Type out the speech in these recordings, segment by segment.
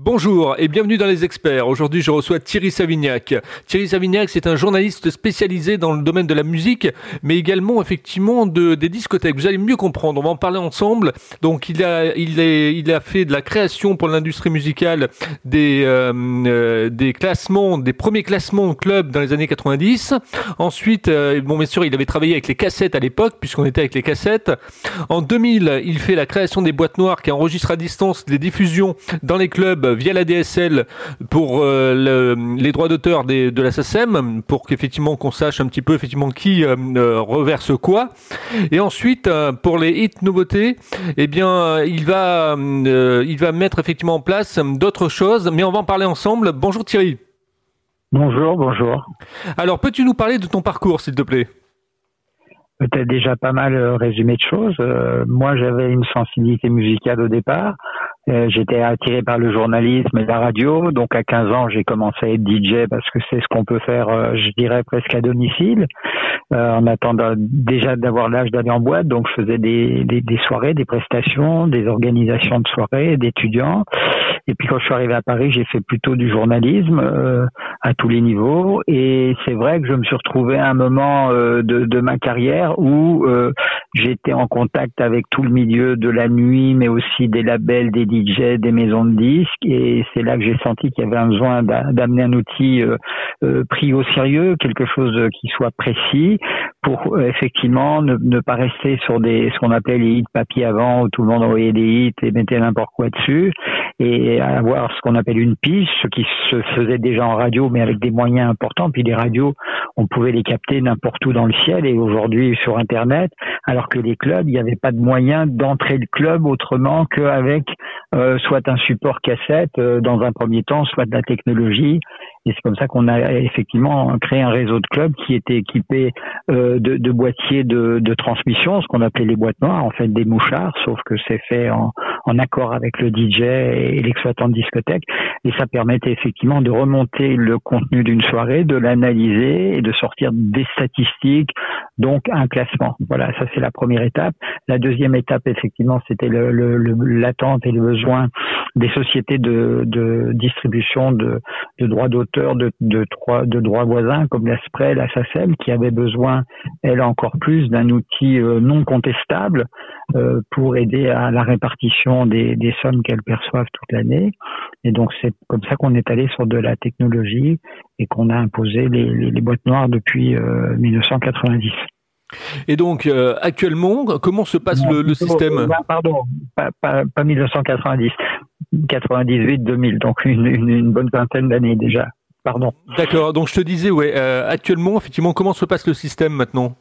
Bonjour et bienvenue dans les experts. Aujourd'hui, je reçois Thierry Savignac. Thierry Savignac, c'est un journaliste spécialisé dans le domaine de la musique, mais également effectivement de, des discothèques. Vous allez mieux comprendre. On va en parler ensemble. Donc, il a, il est, il a fait de la création pour l'industrie musicale des, euh, euh, des classements, des premiers classements de clubs dans les années 90. Ensuite, euh, bon, bien sûr, il avait travaillé avec les cassettes à l'époque, puisqu'on était avec les cassettes. En 2000, il fait la création des boîtes noires qui enregistrent à distance les diffusions dans les clubs via la DSL pour euh, les droits d'auteur de la SACEM pour qu'effectivement qu'on sache un petit peu effectivement qui euh, euh, reverse quoi. Et ensuite pour les hits nouveautés, eh bien il va il va mettre effectivement en place d'autres choses, mais on va en parler ensemble. Bonjour Thierry. Bonjour, bonjour. Alors peux-tu nous parler de ton parcours s'il te plaît? Peut-être déjà pas mal résumé de choses. moi, j'avais une sensibilité musicale au départ. Euh, j'étais attiré par le journalisme et la radio. Donc à 15 ans, j'ai commencé à être DJ parce que c'est ce qu'on peut faire, euh, je dirais presque à domicile, euh, en attendant déjà d'avoir l'âge d'aller en boîte. Donc je faisais des, des, des, soirées, des prestations, des organisations de soirées d'étudiants. Et puis quand je suis arrivé à Paris, j'ai fait plutôt du journalisme à tous les niveaux. Et c'est vrai que je me suis retrouvé à un moment de, de ma carrière où j'étais en contact avec tout le milieu de la nuit, mais aussi des labels, des DJ, des maisons de disques, et c'est là que j'ai senti qu'il y avait un besoin d'amener un outil euh, euh, pris au sérieux, quelque chose qui soit précis, pour euh, effectivement ne, ne, pas rester sur des ce qu'on appelait les hits papier avant, où tout le monde envoyait des hits et mettait n'importe quoi dessus, et avoir ce qu'on appelle une piste, ce qui se faisait déjà en radio, mais avec des moyens importants. Puis les radios, on pouvait les capter n'importe où dans le ciel, et aujourd'hui sur Internet, alors que les clubs, il n'y avait pas de moyen d'entrer le club autrement qu'avec euh, soit un support cassette euh, dans un premier temps, soit de la technologie. Et c'est comme ça qu'on a effectivement créé un réseau de clubs qui était équipé euh, de, de, boîtiers de, de transmission, ce qu'on appelait les boîtes noires, en fait des mouchards, sauf que c'est fait en, en, accord avec le DJ et l'exploitant de discothèque. Et ça permettait effectivement de remonter le contenu d'une soirée, de l'analyser et de sortir des statistiques, donc un classement. Voilà, ça c'est la première étape. La deuxième étape, effectivement, c'était l'attente le, le, et le besoin des sociétés de, de distribution de, de droits d'auteur de, de, de droits voisins comme l'ASPRE, la SACEM, qui avaient besoin, elle encore plus, d'un outil euh, non contestable euh, pour aider à la répartition des, des sommes qu'elles perçoivent toute l'année. Et donc c'est comme ça qu'on est allé sur de la technologie et qu'on a imposé les, les, les boîtes noires depuis 1990. Euh, et donc, euh, actuellement, comment se passe le, le, système? Pardon, pas, pas, pas 1990, 98, 2000, donc une, une, une bonne vingtaine d'années déjà. Pardon. D'accord. Donc je te disais, ouais, euh, actuellement, effectivement, comment se passe le système maintenant?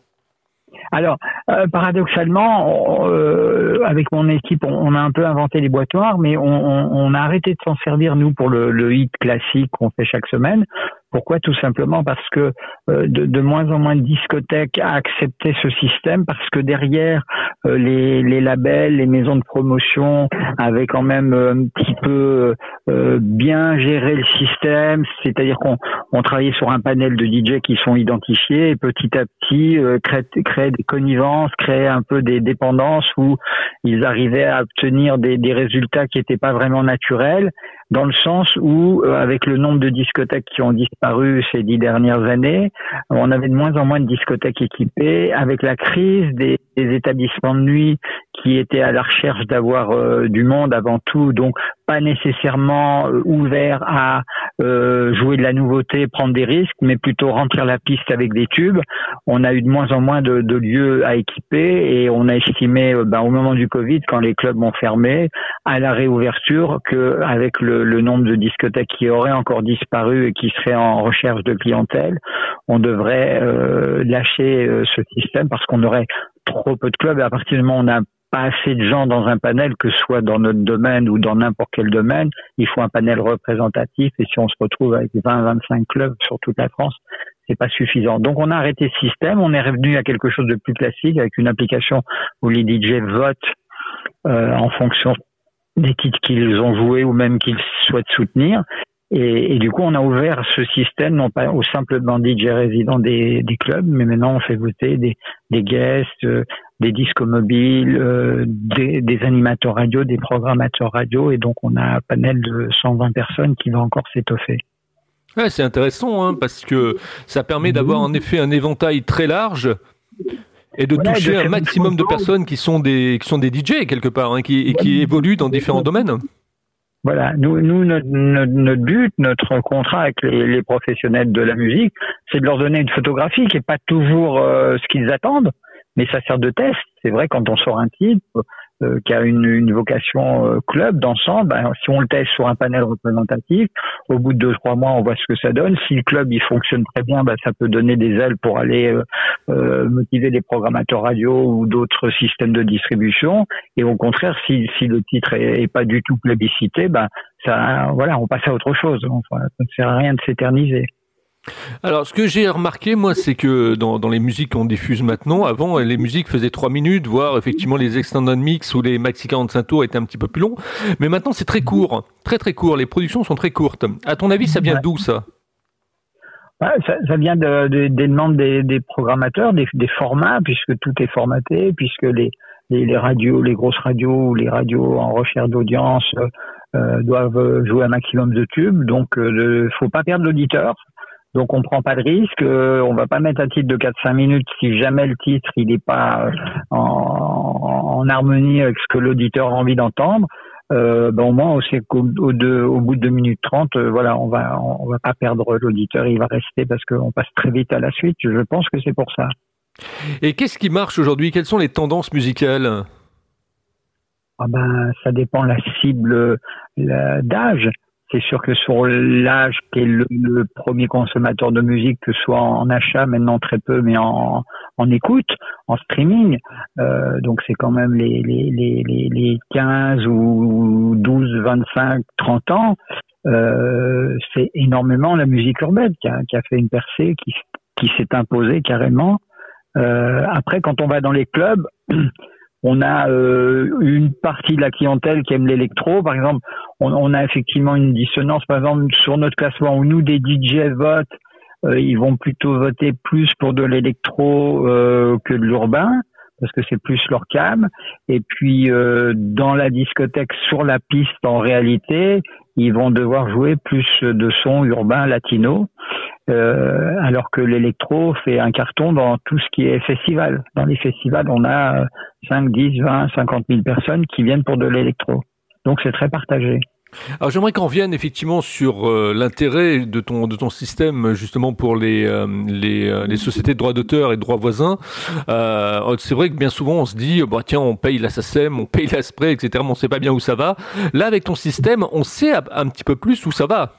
Alors, euh, paradoxalement, euh, avec mon équipe, on, a un peu inventé les boîtes noires, mais on, a arrêté de s'en servir, nous, pour le, le hit classique qu'on fait chaque semaine. Pourquoi? Tout simplement parce que euh, de, moins en moins de discothèques a accepté ce système, parce que derrière les, les, labels, les maisons de promotion avaient quand même euh, un petit peu bien géré le système, c'est-à-dire qu'on on travaillait sur un panel de DJ qui sont identifiés et petit à petit créer, créer des connivences, créer un peu des dépendances où ils arrivaient à obtenir des, des résultats qui n'étaient pas vraiment naturels dans le sens où, euh, avec le nombre de discothèques qui ont disparu ces dix dernières années, on avait de moins en moins de discothèques équipées. Avec la crise des, des établissements de nuit qui étaient à la recherche d'avoir euh, du monde avant tout, donc pas nécessairement euh, ouverts à jouer de la nouveauté, prendre des risques, mais plutôt remplir la piste avec des tubes. On a eu de moins en moins de, de lieux à équiper et on a estimé, ben, au moment du Covid, quand les clubs ont fermé, à la réouverture, qu'avec le le, nombre de discothèques qui auraient encore disparu et qui seraient en recherche de clientèle, on devrait euh, lâcher euh, ce système parce qu'on aurait trop peu de clubs et à partir du moment où on n'a pas assez de gens dans un panel, que ce soit dans notre domaine ou dans n'importe quel domaine, il faut un panel représentatif et si on se retrouve avec 20-25 clubs sur toute la France, c'est pas suffisant. Donc on a arrêté ce système, on est revenu à quelque chose de plus classique avec une application où les DJ votent euh, en fonction des titres qu'ils ont joués ou même qu'ils souhaitent soutenir. Et, du coup, on a ouvert ce système non pas au simple DJ résident des, clubs, mais maintenant on fait voter des, des guests, euh, des disques mobiles, euh, des, des, animateurs radio, des programmateurs radio, et donc on a un panel de 120 personnes qui va encore s'étoffer. Ouais, c'est intéressant hein, parce que ça permet d'avoir en effet un éventail très large et de toucher un maximum de personnes qui sont des qui sont des DJ quelque part, hein, qui, et qui évoluent dans différents domaines. Voilà, nous, nous notre, notre, but, notre contrat avec les, les, professionnels de la musique, c'est de leur donner une photographie qui n'est pas toujours euh, ce qu'ils attendent, mais ça sert de test. C'est vrai quand on sort un titre, euh, qui a une, vocation euh, club d'ensemble, ben, si on le teste sur un panel représentatif, au bout de deux trois mois, on voit ce que ça donne. Si le club il fonctionne très bien, ben, ça peut donner des ailes pour aller euh, motiver des programmateurs radio ou d'autres systèmes de distribution. Et au contraire, si, le titre est, est pas du tout plébiscité, ben ça, voilà, on passe à autre chose. Ça ne sert à rien de s'éterniser. Alors, ce que j'ai remarqué, moi, c'est que dans, dans, les musiques qu'on diffuse maintenant, avant, les musiques faisaient 3 minutes, voire effectivement les extended mix ou les maxi 45 tours étaient un petit peu plus longs. Mais maintenant, c'est très court, très très court. Les productions sont très courtes. À ton avis, ça vient d'où ça? Ouais, ça, ça, vient de, de, des demandes des, des programmateurs, des, des, formats, puisque tout est formaté, puisque les, les, les, radios, les grosses radios ou les radios en recherche d'audience euh, doivent jouer un maximum de tubes. Donc, il euh, ne faut pas perdre l'auditeur. Donc on prend pas de risque, euh, on va pas mettre un titre de 4-5 minutes si jamais le titre il n'est pas en, en, harmonie avec ce que l'auditeur a envie d'entendre. Euh, ben au moins on sait qu'au au, au, bout de 2 minutes 30, euh, voilà, on va on va pas perdre l'auditeur, il va rester parce qu'on passe très vite à la suite. Je pense que c'est pour ça. Et qu'est-ce qui marche aujourd'hui? Quelles sont les tendances musicales? Ah ben, ça dépend la cible d'âge. C'est sûr que sur l'âge qui est le, premier consommateur de musique, que ce soit en achat, maintenant très peu, mais en, écoute, en streaming, euh, donc c'est quand même les, les, les, les 15 ou 12, 25, 30 ans, euh, c'est énormément la musique urbaine qui a, qui a fait une percée, qui, qui s'est imposée carrément. Euh, après, quand on va dans les clubs, on a euh, une partie de la clientèle qui aime l'électro. Par exemple, on, a effectivement une dissonance. Par exemple, sur notre classement où nous, des DJ votent, euh, ils vont plutôt voter plus pour de l'électro euh, que de l'urbain parce que c'est plus leur cam. Et puis dans la discothèque, sur la piste, en réalité, ils vont devoir jouer plus de sons urbains latino, euh, alors que l'électro fait un carton dans tout ce qui est festival. Dans les festivals, on a 5, 10, 20, 50 000 personnes qui viennent pour de l'électro. Donc c'est très partagé. Alors j'aimerais qu'on revienne effectivement sur euh, l'intérêt de ton de ton système justement pour les euh, les, euh, les, sociétés de droits d'auteur et de droits voisins. Euh, c'est vrai que bien souvent on se dit bah tiens on paye la SACEM, on paye la SPRE, etc. Mais on sait pas bien où ça va. Là avec ton système on sait un petit peu plus où ça va.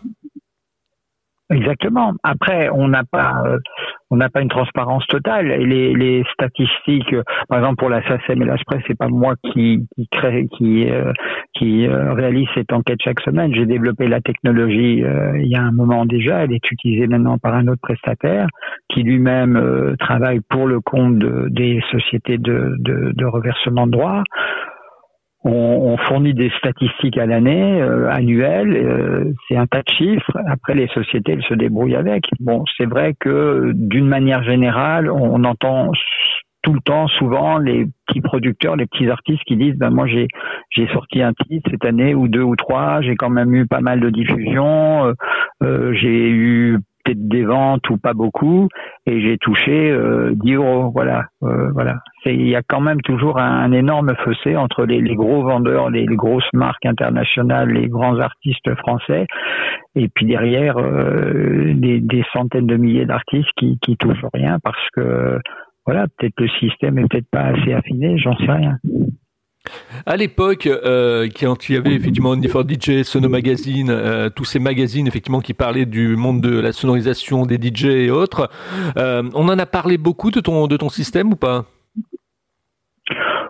Exactement. Après, on n'a pas, euh, on n'a pas une transparence totale. Les, les statistiques, euh, par exemple pour la SACEM et la SPRES, c'est pas moi qui, qui crée, qui, euh, qui réalise cette enquête chaque semaine. J'ai développé la technologie il y a un moment déjà. Elle est utilisée maintenant par un autre prestataire qui lui-même travaille pour le compte de, des sociétés de, de, de reversement de droits. On, on, fournit des statistiques à l'année, euh, annuelles, euh, c'est un tas de chiffres. Après, les sociétés, elles se débrouillent avec. Bon, c'est vrai que d'une manière générale, on entend tout le temps, souvent, les petits producteurs, les petits artistes qui disent, ben moi j'ai j'ai sorti un titre cette année ou deux ou trois, j'ai quand même eu pas mal de diffusion, euh, euh j'ai eu des ventes ou pas beaucoup et j'ai touché euh, 10 euros. Voilà, euh, voilà. Il y a quand même toujours un, énorme fossé entre les, gros vendeurs, les, grosses marques internationales, les grands artistes français et puis derrière euh, des, des, centaines de milliers d'artistes qui, qui touchent rien parce que voilà, peut-être le système est peut-être pas assez affiné, j'en sais rien. À l'époque, euh, quand il y avait effectivement for DJ, Sono Magazine, euh, tous ces magazines effectivement qui parlaient du monde de la sonorisation des DJ et autres, euh, on en a parlé beaucoup de ton de ton système ou pas?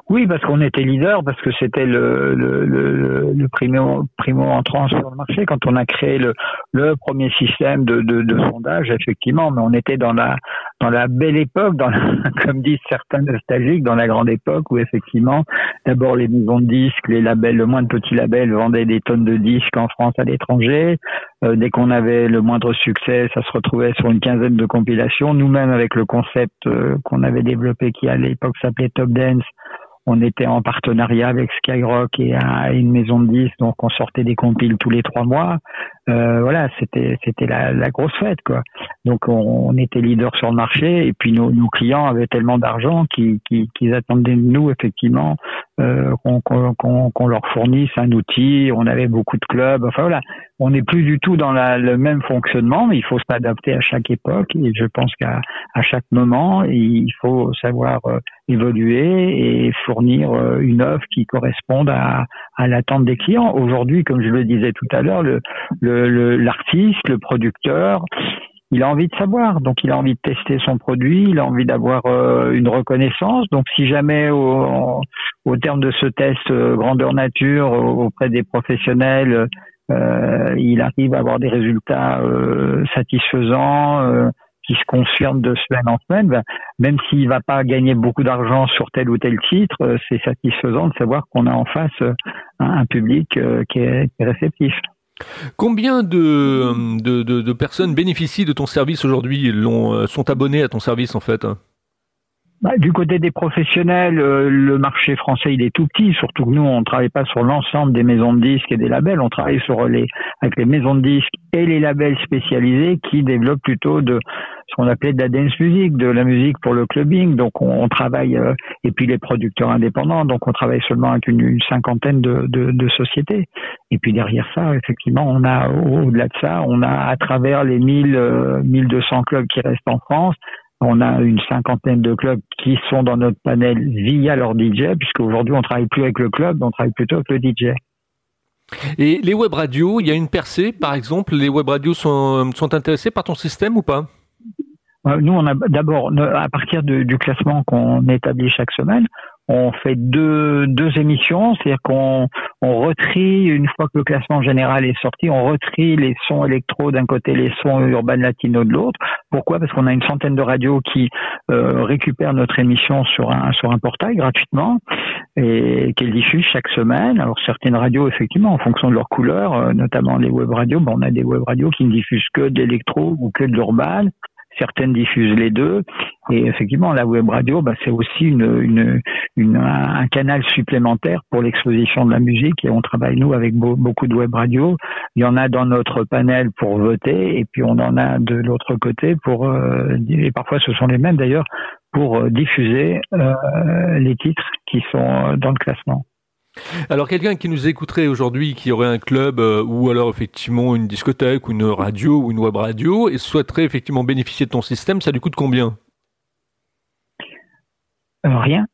Oui, parce qu'on était leader, parce que c'était le, le, le, le primo, primo entrant sur le marché. Quand on a créé le, le premier système de, de, de, sondage, effectivement, mais on était dans la dans la belle époque, dans la, comme disent certains nostalgiques, dans la grande époque où effectivement, d'abord les maisons de disques, les labels, le moins de petits labels vendaient des tonnes de disques en France, à l'étranger. Euh, dès qu'on avait le moindre succès, ça se retrouvait sur une quinzaine de compilations. Nous-mêmes, avec le concept euh, qu'on avait développé, qui à l'époque s'appelait Top Dance, on était en partenariat avec Skyrock et une maison de disques, donc on sortait des compiles tous les trois mois. Euh, voilà, c'était c'était la, la, grosse fête quoi. Donc on, était leader sur le marché et puis nos, nos clients avaient tellement d'argent qu'ils attendaient de nous effectivement euh, qu'on leur fournisse un outil. On avait beaucoup de clubs. Enfin voilà, on n'est plus du tout dans la, le même fonctionnement, mais il faut s'adapter à chaque époque et je pense qu'à à chaque moment il faut savoir euh, évoluer et fournir euh, une offre qui corresponde à, à l'attente des clients. Aujourd'hui, comme je le disais tout à l'heure, le, le, l'artiste, le, producteur, il a envie de savoir, donc il a envie de tester son produit, il a envie d'avoir euh, une reconnaissance. Donc si jamais au, au terme de ce test euh, grandeur nature auprès des professionnels, euh, il arrive à avoir des résultats satisfaisants, qui se confirme de semaine en semaine, ben, même s'il va pas gagner beaucoup d'argent sur tel ou tel titre, euh, c'est satisfaisant de savoir qu'on a en face euh, un, public euh, qui est, réceptif. Combien de, de, de, personnes bénéficient de ton service aujourd'hui, sont abonnés à ton service en fait? Bah, du côté des professionnels, euh, le marché français il est tout petit. Surtout que nous, on travaille pas sur l'ensemble des maisons de disques et des labels. On travaille sur les avec les maisons de disques et les labels spécialisés qui développent plutôt de ce qu'on appelait de la dance music, de la musique pour le clubbing. Donc on, travaille euh, et puis les producteurs indépendants. Donc on travaille seulement avec une, cinquantaine de, de, de, sociétés. Et puis derrière ça, effectivement, on a au-delà de ça, on a à travers les 1000 1200 euh, clubs qui restent en France on a une cinquantaine de clubs qui sont dans notre panel via leur DJ, puisqu'aujourd'hui on travaille plus avec le club, on travaille plutôt avec le DJ. Et les web radios, il y a une percée, par exemple, les web radios sont, sont intéressés par ton système ou pas? Euh, Nous, on a d'abord, à partir du classement qu'on établit chaque semaine, on fait deux, deux émissions, c'est-à-dire qu'on on retrie, une fois que le classement général est sorti, on retrie les sons électro d'un côté, les sons urbains latino de l'autre. Pourquoi? Parce qu'on a une centaine de radios qui euh, récupèrent notre émission sur un, sur un portail gratuitement et qu'elles diffusent chaque semaine. Alors certaines radios, effectivement, en fonction de leur couleur, euh, notamment les web radios, ben, on a des web radios qui ne diffusent que de l'électro ou que de l'urban certaines diffusent les deux. Et effectivement, la web radio, bah, c'est aussi un canal supplémentaire pour l'exposition de la musique. Et on travaille, nous, avec beaucoup de web radios. Il y en a dans notre panel pour voter, et puis on en a de l'autre côté pour, euh, et parfois ce sont les mêmes d'ailleurs, pour euh, diffuser euh, les titres qui sont dans le classement. Alors quelqu'un qui nous écouterait aujourd'hui, qui aurait un club euh, ou alors effectivement une discothèque ou une radio ou une web radio et souhaiterait effectivement bénéficier de ton système, ça lui coûte combien? Euh, Rien.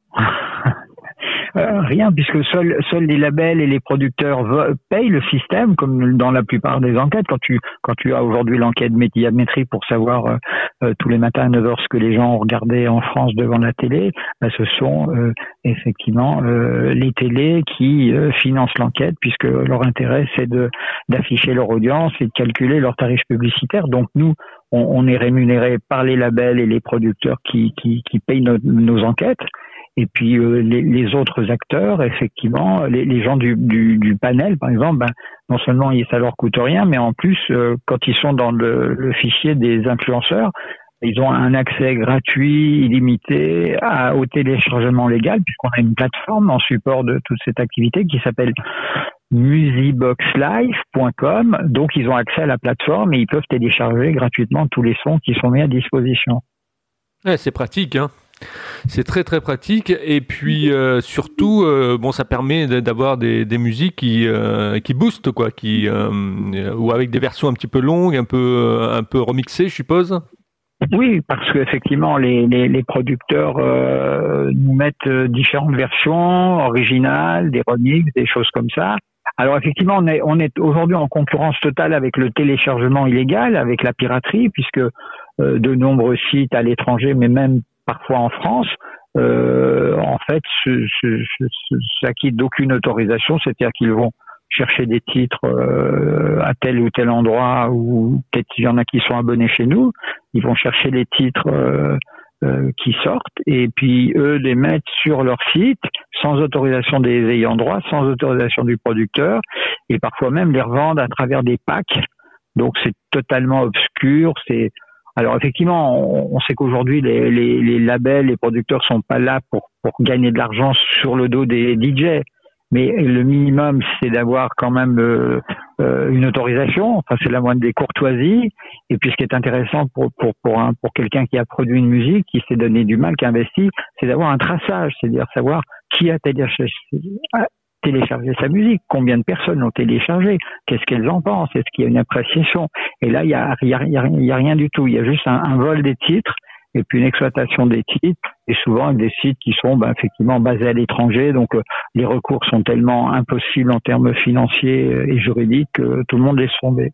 Euh, rien, puisque seuls seuls les labels et les producteurs payent le système, comme dans la plupart des enquêtes. Quand tu quand tu as aujourd'hui l'enquête médiamétrie pour savoir euh, euh, tous les matins à 9 heures ce que les gens ont regardé en France devant la télé, bah, ce sont effectivement les télés qui financent l'enquête, puisque leur intérêt c'est de d'afficher leur audience et de calculer leurs tarifs publicitaires. Donc nous, on, est rémunéré par les labels et les producteurs qui, qui, qui payent nos enquêtes. Et puis euh, les, autres acteurs, effectivement, les, gens du, panel, par exemple, ben, non seulement ça leur coûte rien, mais en plus, euh, quand ils sont dans le, fichier des influenceurs, ils ont un accès gratuit, illimité au téléchargement légal, puisqu'on a une plateforme en support de toute cette activité qui s'appelle musiboxlive.com. Donc, ils ont accès à la plateforme et ils peuvent télécharger gratuitement tous les sons qui sont mis à disposition. Ouais, c'est pratique, hein c'est très très pratique et puis euh, surtout euh, bon ça permet d'avoir des, musiques qui euh, qui boostent quoi qui ou avec des versions un petit peu longues un peu un peu remixées je suppose oui, parce qu'effectivement, les, les, les, producteurs nous mettent différentes versions originales, des remixes, des choses comme ça. Alors effectivement, on est, on est aujourd'hui en concurrence totale avec le téléchargement illégal, avec la piraterie, puisque de nombreux sites à l'étranger, mais même parfois en France, en fait, s'acquittent d'aucune autorisation, c'est-à-dire qu'ils vont chercher des titres à tel ou tel endroit ou peut-être il y en a qui sont abonnés chez nous, ils vont chercher les titres euh, qui sortent et puis eux les mettent sur leur site sans autorisation des ayants droit, sans autorisation du producteur et parfois même les revendent à travers des packs. Donc c'est totalement obscur. C'est alors effectivement, on, sait qu'aujourd'hui les, les, les, labels, les producteurs sont pas là pour pour gagner de l'argent sur le dos des DJ mais le minimum, c'est d'avoir quand même euh, euh, une autorisation. Enfin, c'est la moindre des courtoisies. Et puis, ce qui est intéressant pour pour pour un pour quelqu'un qui a produit une musique, qui s'est donné du mal, qui a investi, c'est d'avoir un traçage, c'est-à-dire savoir qui a téléchargé, sa musique, combien de personnes l'ont téléchargé, qu'est-ce qu'elles en pensent, est-ce qu'il y a une appréciation? Et là, il y a, y a, y a rien du tout. Il y a juste un, un vol des titres et puis une exploitation des titres, et souvent des sites qui sont ben, effectivement basés à l'étranger, donc euh, les recours sont tellement impossibles en termes financiers euh, et juridiques que tout le monde laisse tomber.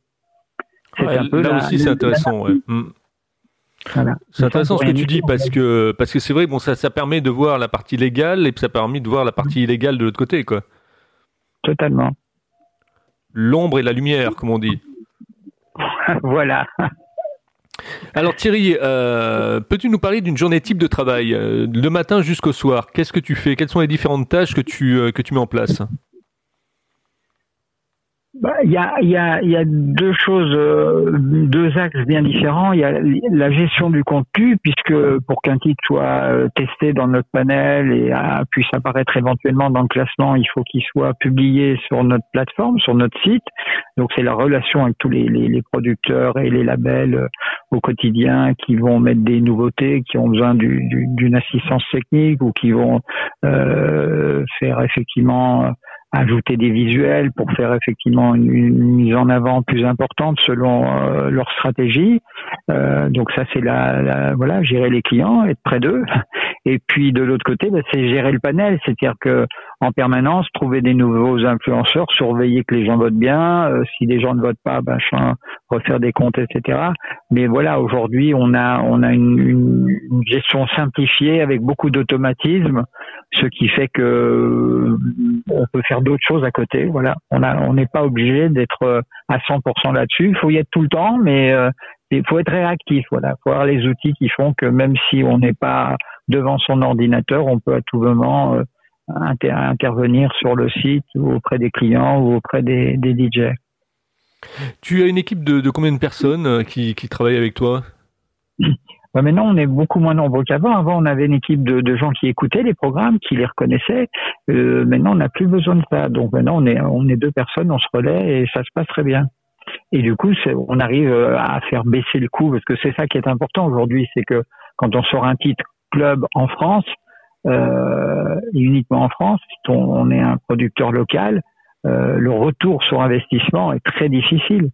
là aussi, c'est intéressant. Mm. C'est intéressant ce que tu dis parce que parce que c'est vrai bon ça ça permet de voir la partie légale et puis ça permet de voir la partie illégale de l'autre côté quoi. Totalement. L'ombre et la lumière comme on dit. voilà. Alors Thierry, euh, peux-tu nous parler d'une journée type de travail, euh, le matin jusqu'au soir? Qu'est-ce que tu fais? Quelles sont les différentes tâches que tu, euh, que tu mets en place? Bah, il y, a, y, a, y a deux choses, euh, deux axes bien différents. Il y a la gestion du contenu, puisque pour qu'un titre soit euh, testé dans notre panel et puisse apparaître éventuellement dans le classement, il faut qu'il soit publié sur notre plateforme, sur notre site. Donc c'est la relation avec tous les, les, les, producteurs et les labels euh, au quotidien qui vont mettre des nouveautés, qui ont besoin d'une du, assistance technique ou qui vont faire effectivement ajouter des visuels pour faire effectivement une, mise en avant plus importante selon euh, leur stratégie. Euh, donc ça c'est la, voilà gérer les clients, être près d'eux. Et puis de l'autre côté, bah, c'est gérer le panel, c'est-à-dire que en permanence trouver des nouveaux influenceurs, surveiller que les gens votent bien. Euh, si les gens ne votent pas, bah, refaire des comptes, etc. Mais voilà, aujourd'hui on a on a une, une gestion simplifiée avec beaucoup d'automatisme, ce qui fait que on peut faire d'autres choses à côté. Voilà, on a, on n'est pas obligé d'être euh, à 100% là-dessus. Il faut y être tout le temps, mais euh, il faut être réactif. Voilà, faut avoir les outils qui font que même si on n'est pas devant son ordinateur, on peut à tout moment euh, intervenir sur le site ou auprès des clients ou auprès des, des DJ. Tu as une équipe de, de combien de personnes qui, qui travaillent avec toi? Maintenant, on est beaucoup moins nombreux qu'avant. Avant, on avait une équipe de, de, gens qui écoutaient les programmes, qui les reconnaissaient. Euh, maintenant, on n'a plus besoin de ça. Donc maintenant, on est, on est deux personnes, on se relaie et ça se passe très bien. Et du coup, on arrive euh, à faire baisser le coût parce que c'est ça qui est important aujourd'hui, c'est que quand on sort un titre club en France, euh, uniquement en France, si on, est un producteur local, euh, le retour sur investissement est très difficile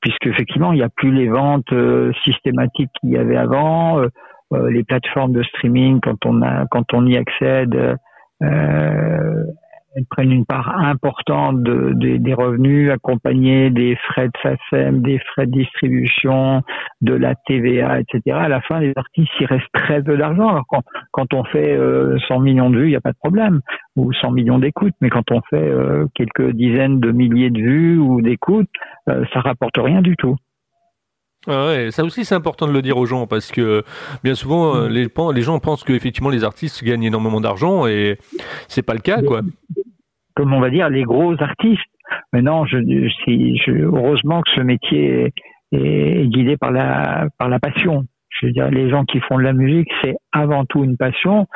puisque effectivement il n'y a plus les ventes euh, systématiques qu'il y avait avant, euh, euh, les plateformes de streaming quand on a quand on y accède, elles prennent une part importante de, des revenus, accompagnés des frais de SACEM, des frais de distribution, de la TVA, etc. À la fin, les artistes, il reste très peu d'argent. Alors quand, quand on fait 100 millions de vues, il n'y a pas de problème, ou 100 millions d'écoutes, mais quand on fait quelques dizaines de milliers de vues ou d'écoutes, euh, ça rapporte rien du tout. Ah ouais, ça aussi c'est important de le dire aux gens parce que bien souvent euh, les, les gens pensent que effectivement les artistes gagnent énormément d'argent et c'est pas le cas quoi. Comme on va dire les gros artistes. Maintenant, je, je, heureusement que ce métier est, est, guidé par la par la passion. Je veux dire, les gens qui font de la musique, c'est avant tout une passion.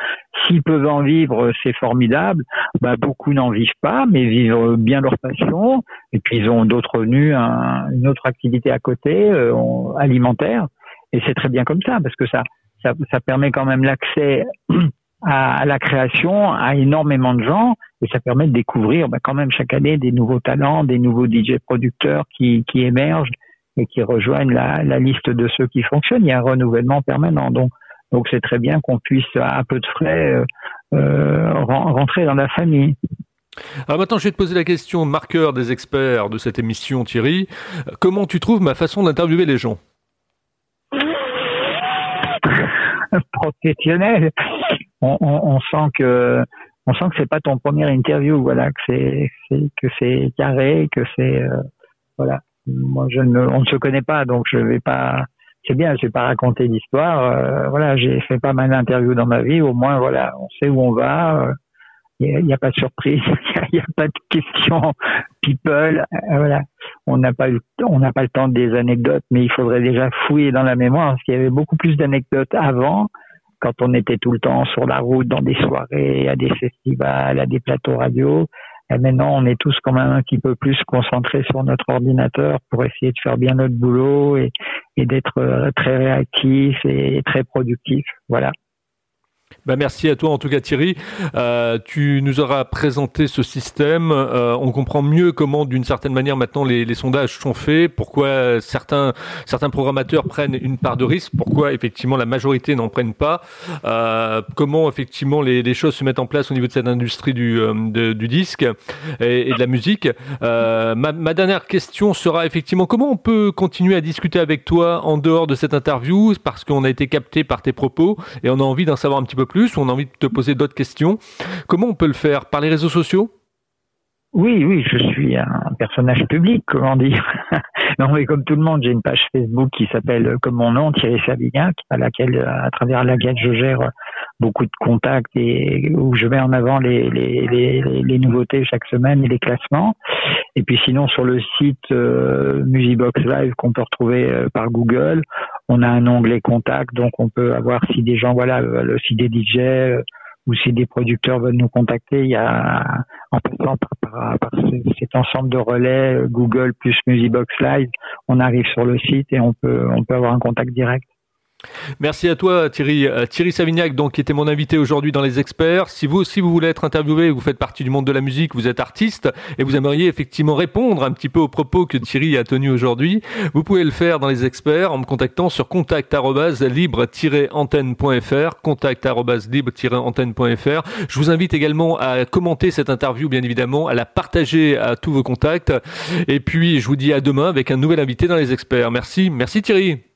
S'ils peuvent en vivre, c'est formidable. Bah, beaucoup n'en vivent pas, mais vivent bien leur passion. Et puis ils ont d'autres revenus, une autre activité à côté, euh, alimentaire. Et c'est très bien comme ça, parce que ça, ça, ça permet quand même l'accès à, la création à énormément de gens et ça permet de découvrir bah, quand même chaque année des nouveaux talents, des nouveaux DJ producteurs qui, qui émergent et qui rejoignent la, la, liste de ceux qui fonctionnent. Il y a un renouvellement permanent. Donc, donc c'est très bien qu'on puisse à un peu de frais euh, euh rentrer dans la famille. Alors maintenant, je vais te poser la question marqueur des experts de cette émission, Thierry. Comment tu trouves ma façon d'interviewer les gens? Professionnel. on, on, on sent que on sent que c'est pas ton premier interview, voilà, que c'est que c'est carré, que c'est euh, voilà. Moi, je ne, on ne se connaît pas, donc je vais pas. C'est bien, je vais pas raconter l'histoire. Euh, voilà, j'ai fait pas mal d'interviews dans ma vie. Au moins, voilà, on sait où on va. Il n'y a, pas de surprise, il n'y a, pas de questions people. voilà, on n'a pas on n'a pas le temps des anecdotes, mais il faudrait déjà fouiller dans la mémoire parce qu'il y avait beaucoup plus d'anecdotes avant quand on était tout le temps sur la route, dans des soirées, à des festivals, à des plateaux radio. Et maintenant, on est tous quand même un petit peu plus concentrés sur notre ordinateur pour essayer de faire bien notre boulot et, d'être euh, très réactif et très productif. Voilà. Bah merci à toi en tout cas Thierry. Euh, tu nous auras présenté ce système. Euh, on comprend mieux comment d'une certaine manière maintenant les, sondages sont faits, pourquoi certains, certains programmateurs prennent une part de risque, pourquoi effectivement la majorité n'en prennent pas, euh, comment effectivement les, choses se mettent en place au niveau de cette industrie du, du disque et, de la musique? Ma, ma, dernière question sera effectivement comment on peut continuer à discuter avec toi en dehors de cette interview? Parce qu'on a été capté par tes propos et on a envie d'en savoir un petit peu plus on a envie de te poser d'autres questions. Comment on peut le faire? Par les réseaux sociaux? Oui, oui, je suis un personnage public, comment dire. non, mais comme tout le monde, j'ai une page Facebook qui s'appelle euh, comme mon nom, Thierry Savignac, à laquelle, euh, à travers laquelle je gère beaucoup de contacts et où je mets en avant les, nouveautés chaque semaine et les classements. Et puis sinon, sur le site euh, Musibox Live qu'on peut retrouver euh, par Google, on a un onglet contact, donc on peut avoir si des gens, voilà, si des DJ ou si des producteurs veulent nous contacter, il y a en passant par, par, cet ensemble de relais euh, Google plus Musibox Live, on arrive sur le site et on peut on peut avoir un contact direct. Merci à toi Thierry. Euh, Thierry Savignac, donc, qui était mon invité aujourd'hui dans Les Experts. Si vous aussi vous voulez être interviewé, vous faites partie du monde de la musique, vous êtes artiste et vous aimeriez effectivement répondre un petit peu aux propos que Thierry a tenus aujourd'hui, vous pouvez le faire dans Les Experts en me contactant sur contact-libre-antenne.fr contact-libre-antenne.fr Je vous invite également à commenter cette interview, bien évidemment, à la partager à tous vos contacts. Et puis, je vous dis à demain avec un nouvel invité dans Les Experts. Merci. Merci Thierry.